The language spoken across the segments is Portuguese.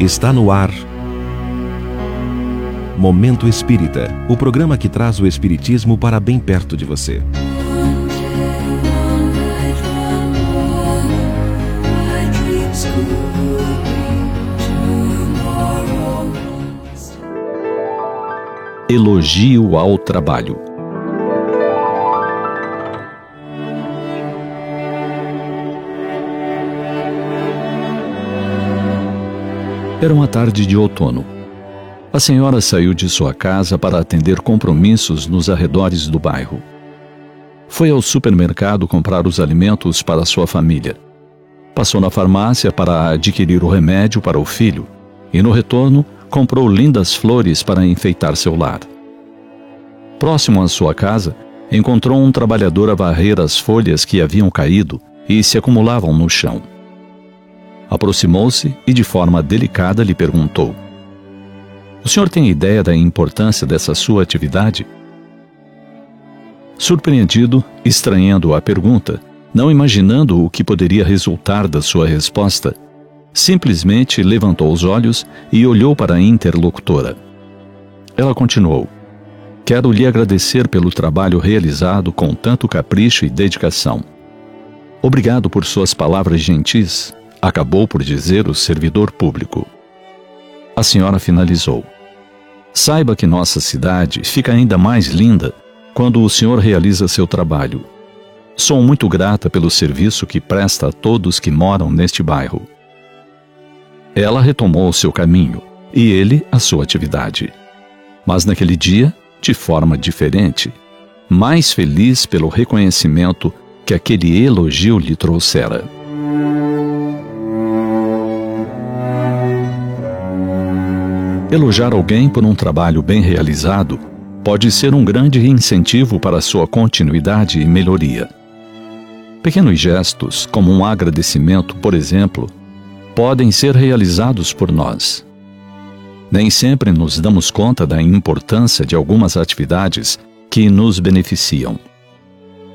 Está no ar. Momento Espírita o programa que traz o Espiritismo para bem perto de você. Elogio ao trabalho. Era uma tarde de outono. A senhora saiu de sua casa para atender compromissos nos arredores do bairro. Foi ao supermercado comprar os alimentos para sua família. Passou na farmácia para adquirir o remédio para o filho e, no retorno, comprou lindas flores para enfeitar seu lar. Próximo à sua casa, encontrou um trabalhador a varrer as folhas que haviam caído e se acumulavam no chão. Aproximou-se e, de forma delicada, lhe perguntou: O senhor tem ideia da importância dessa sua atividade? Surpreendido, estranhando a pergunta, não imaginando o que poderia resultar da sua resposta, simplesmente levantou os olhos e olhou para a interlocutora. Ela continuou: Quero lhe agradecer pelo trabalho realizado com tanto capricho e dedicação. Obrigado por suas palavras gentis acabou por dizer o servidor público. A senhora finalizou. Saiba que nossa cidade fica ainda mais linda quando o senhor realiza seu trabalho. Sou muito grata pelo serviço que presta a todos que moram neste bairro. Ela retomou seu caminho e ele a sua atividade. Mas naquele dia, de forma diferente, mais feliz pelo reconhecimento que aquele elogio lhe trouxera. Elogiar alguém por um trabalho bem realizado pode ser um grande incentivo para sua continuidade e melhoria. Pequenos gestos, como um agradecimento, por exemplo, podem ser realizados por nós. Nem sempre nos damos conta da importância de algumas atividades que nos beneficiam.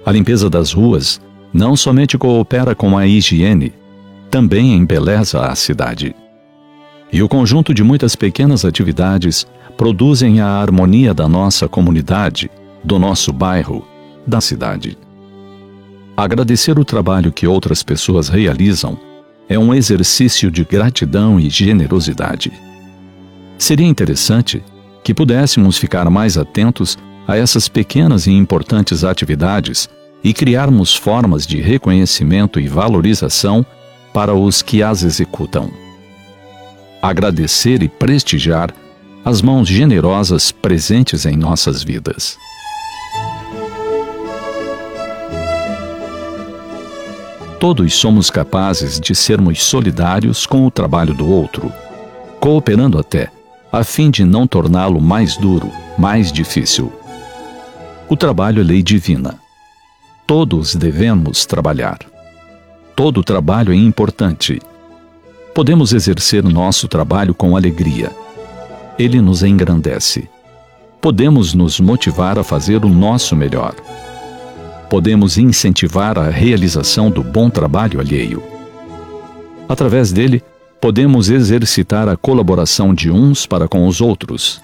A limpeza das ruas não somente coopera com a higiene, também embeleza a cidade e o conjunto de muitas pequenas atividades produzem a harmonia da nossa comunidade, do nosso bairro, da cidade. Agradecer o trabalho que outras pessoas realizam é um exercício de gratidão e generosidade. Seria interessante que pudéssemos ficar mais atentos a essas pequenas e importantes atividades e criarmos formas de reconhecimento e valorização para os que as executam agradecer e prestigiar as mãos generosas presentes em nossas vidas. Todos somos capazes de sermos solidários com o trabalho do outro, cooperando até, a fim de não torná-lo mais duro, mais difícil. O trabalho é lei divina. Todos devemos trabalhar. Todo trabalho é importante podemos exercer nosso trabalho com alegria. Ele nos engrandece. Podemos nos motivar a fazer o nosso melhor. Podemos incentivar a realização do bom trabalho alheio. Através dele, podemos exercitar a colaboração de uns para com os outros,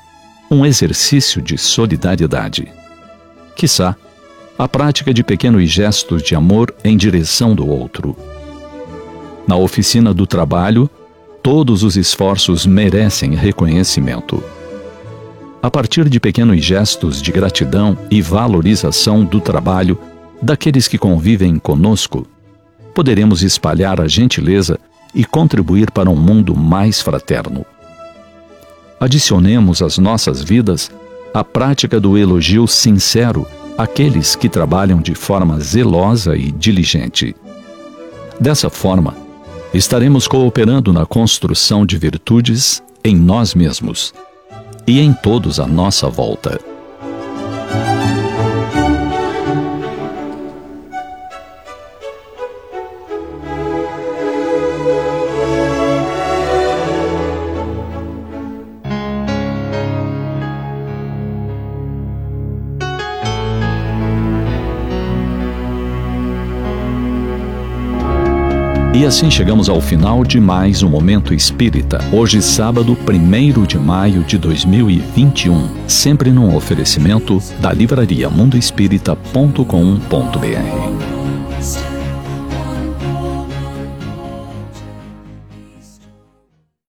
um exercício de solidariedade. Quissá, a prática de pequenos gestos de amor em direção do outro. Na oficina do trabalho, todos os esforços merecem reconhecimento. A partir de pequenos gestos de gratidão e valorização do trabalho daqueles que convivem conosco, poderemos espalhar a gentileza e contribuir para um mundo mais fraterno. Adicionemos às nossas vidas a prática do elogio sincero àqueles que trabalham de forma zelosa e diligente. Dessa forma, estaremos cooperando na construção de virtudes em nós mesmos e em todos à nossa volta. E assim chegamos ao final de mais um Momento Espírita. Hoje, sábado, 1 de maio de 2021. Sempre num oferecimento da livraria mundoespírita.com.br.